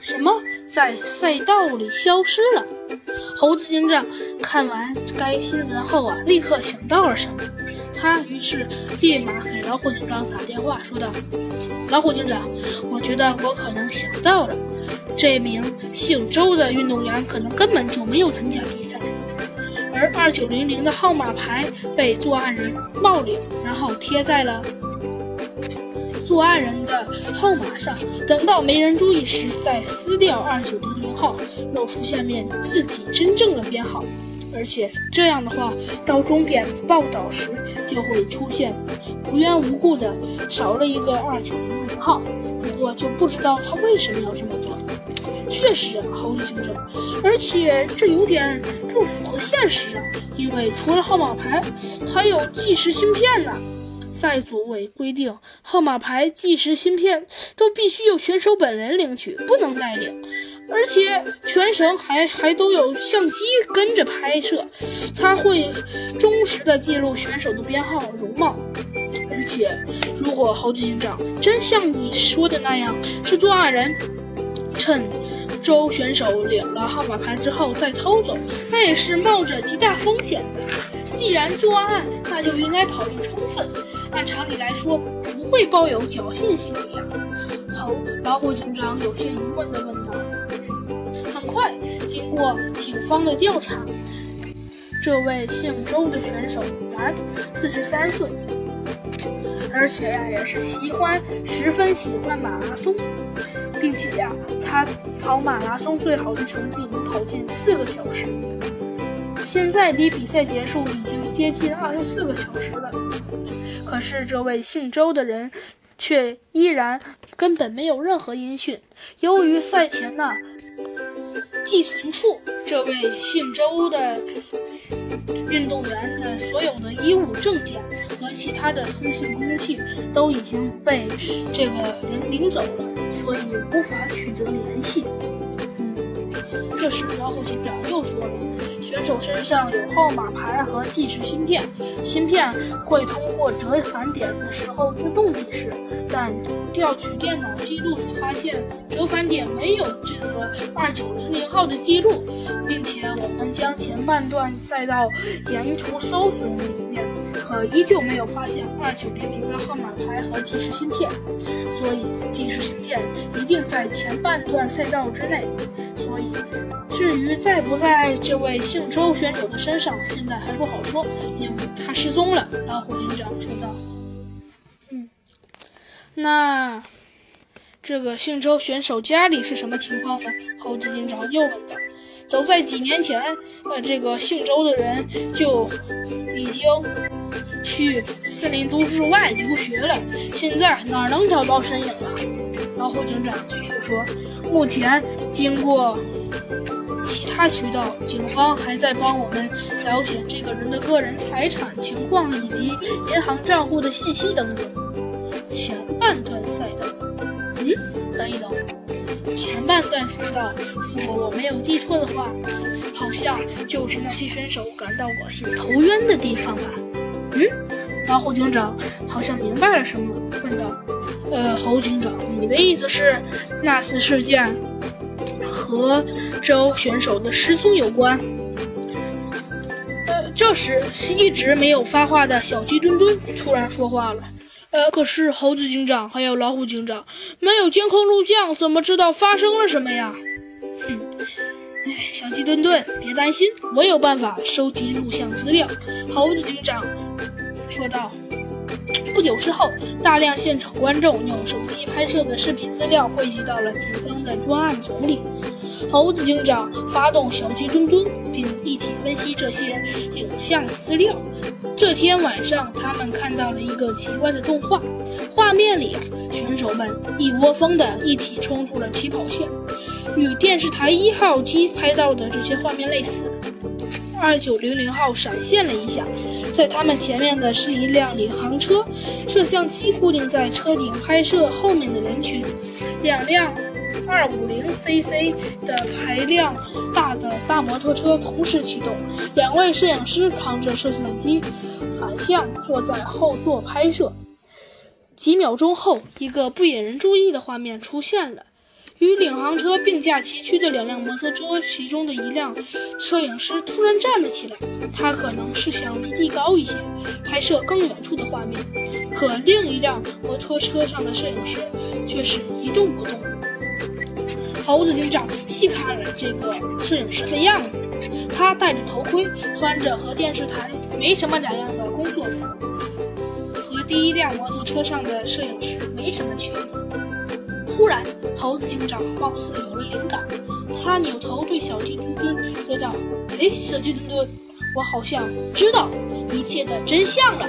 什么在赛道里消失了？猴子警长看完该新闻后啊，立刻想到了什么。他于是立马给老虎警长打电话，说道：“老虎警长，我觉得我可能想到了，这名姓周的运动员可能根本就没有参加比赛，而二九零零的号码牌被作案人冒领，然后贴在了作案人的号码上。等到没人注意时，再撕掉二九零零号，露出下面自己真正的编号。”而且这样的话，到终点报道时就会出现无缘无故的少了一个二九零零号。不过就不知道他为什么要这么做。确实，猴子警长，而且这有点不符合现实啊！因为除了号码牌，还有计时芯片呢。赛组委规定，号码牌、计时芯片都必须由选手本人领取，不能代领。而且全程还还都有相机跟着拍摄，他会忠实的记录选手的编号、容貌。而且，如果猴子警长真像你说的那样是作案人，趁周选手领了号码牌之后再偷走，那也是冒着极大风险的。既然作案，那就应该考虑充分。按常理来说，不会抱有侥幸心理啊。猴老虎警长有些疑问地问道。很快！经过警方的调查，这位姓周的选手男，四十三岁，而且呀也是喜欢十分喜欢马拉松，并且呀他跑马拉松最好的成绩能跑进四个小时。现在离比赛结束已经接近二十四个小时了，可是这位姓周的人却依然根本没有任何音讯。由于赛前呢。寄存处，这位姓周的运动员的所有的衣物、证件和其他的通信工具都已经被这个人领走了，所以无法取得联系。嗯，这时老虎警长又说了。选手身上有号码牌和计时芯片，芯片会通过折返点的时候自动计时，但调取电脑记录时发现折返点没有这个二九零零号的记录，并且我们将前半段赛道沿途搜索了一遍，可依旧没有发现二九零零的号码牌和计时芯片，所以计时芯片一定在前半段赛道之内。所以，至于在不在这位姓周选手的身上，现在还不好说，因为他失踪了。老虎警长说道：“嗯，那这个姓周选手家里是什么情况呢？”猴子警长又问道。早在几年前，呃，这个姓周的人就已经去森林都市外留学了，现在哪能找到身影了？老虎警长继续说：“目前经过其他渠道，警方还在帮我们了解这个人的个人财产情况以及银行账户的信息等等。”前半段赛道，嗯，等一等，前半段赛道，如果我没有记错的话，好像就是那些选手感到恶心头晕的地方吧？嗯，老虎警长好像明白了什么，问道。呃，猴警长，你的意思是那次事件和周选手的失踪有关？呃，这时一直没有发话的小鸡墩墩突然说话了。呃，可是猴子警长还有老虎警长没有监控录像，怎么知道发生了什么呀？哼，哎，小鸡墩墩，别担心，我有办法收集录像资料。猴子警长说道。不久之后，大量现场观众用手机拍摄的视频资料汇集到了警方的专案组里。猴子警长发动小鸡墩墩，并一起分析这些影像资料。这天晚上，他们看到了一个奇怪的动画，画面里选手们一窝蜂的一起冲出了起跑线，与电视台一号机拍到的这些画面类似。二九零零号闪现了一下。在他们前面的是一辆领航车，摄像机固定在车顶拍摄后面的人群。两辆二五零 cc 的排量大的大摩托车同时启动，两位摄影师扛着摄像机反向坐在后座拍摄。几秒钟后，一个不引人注意的画面出现了：与领航车并驾齐驱的两辆摩托车，其中的一辆摄影师突然站了起来。他可能是想离地高一些，拍摄更远处的画面。可另一辆摩托车上的摄影师却是一动不动。猴子警长细看了这个摄影师的样子，他戴着头盔，穿着和电视台没什么两样的工作服，和第一辆摩托车上的摄影师没什么区别。突然，猴子警长貌似有了灵感，他扭头对小鸡墩墩说道：“哎，小鸡墩墩，我好像知道一切的真相了。”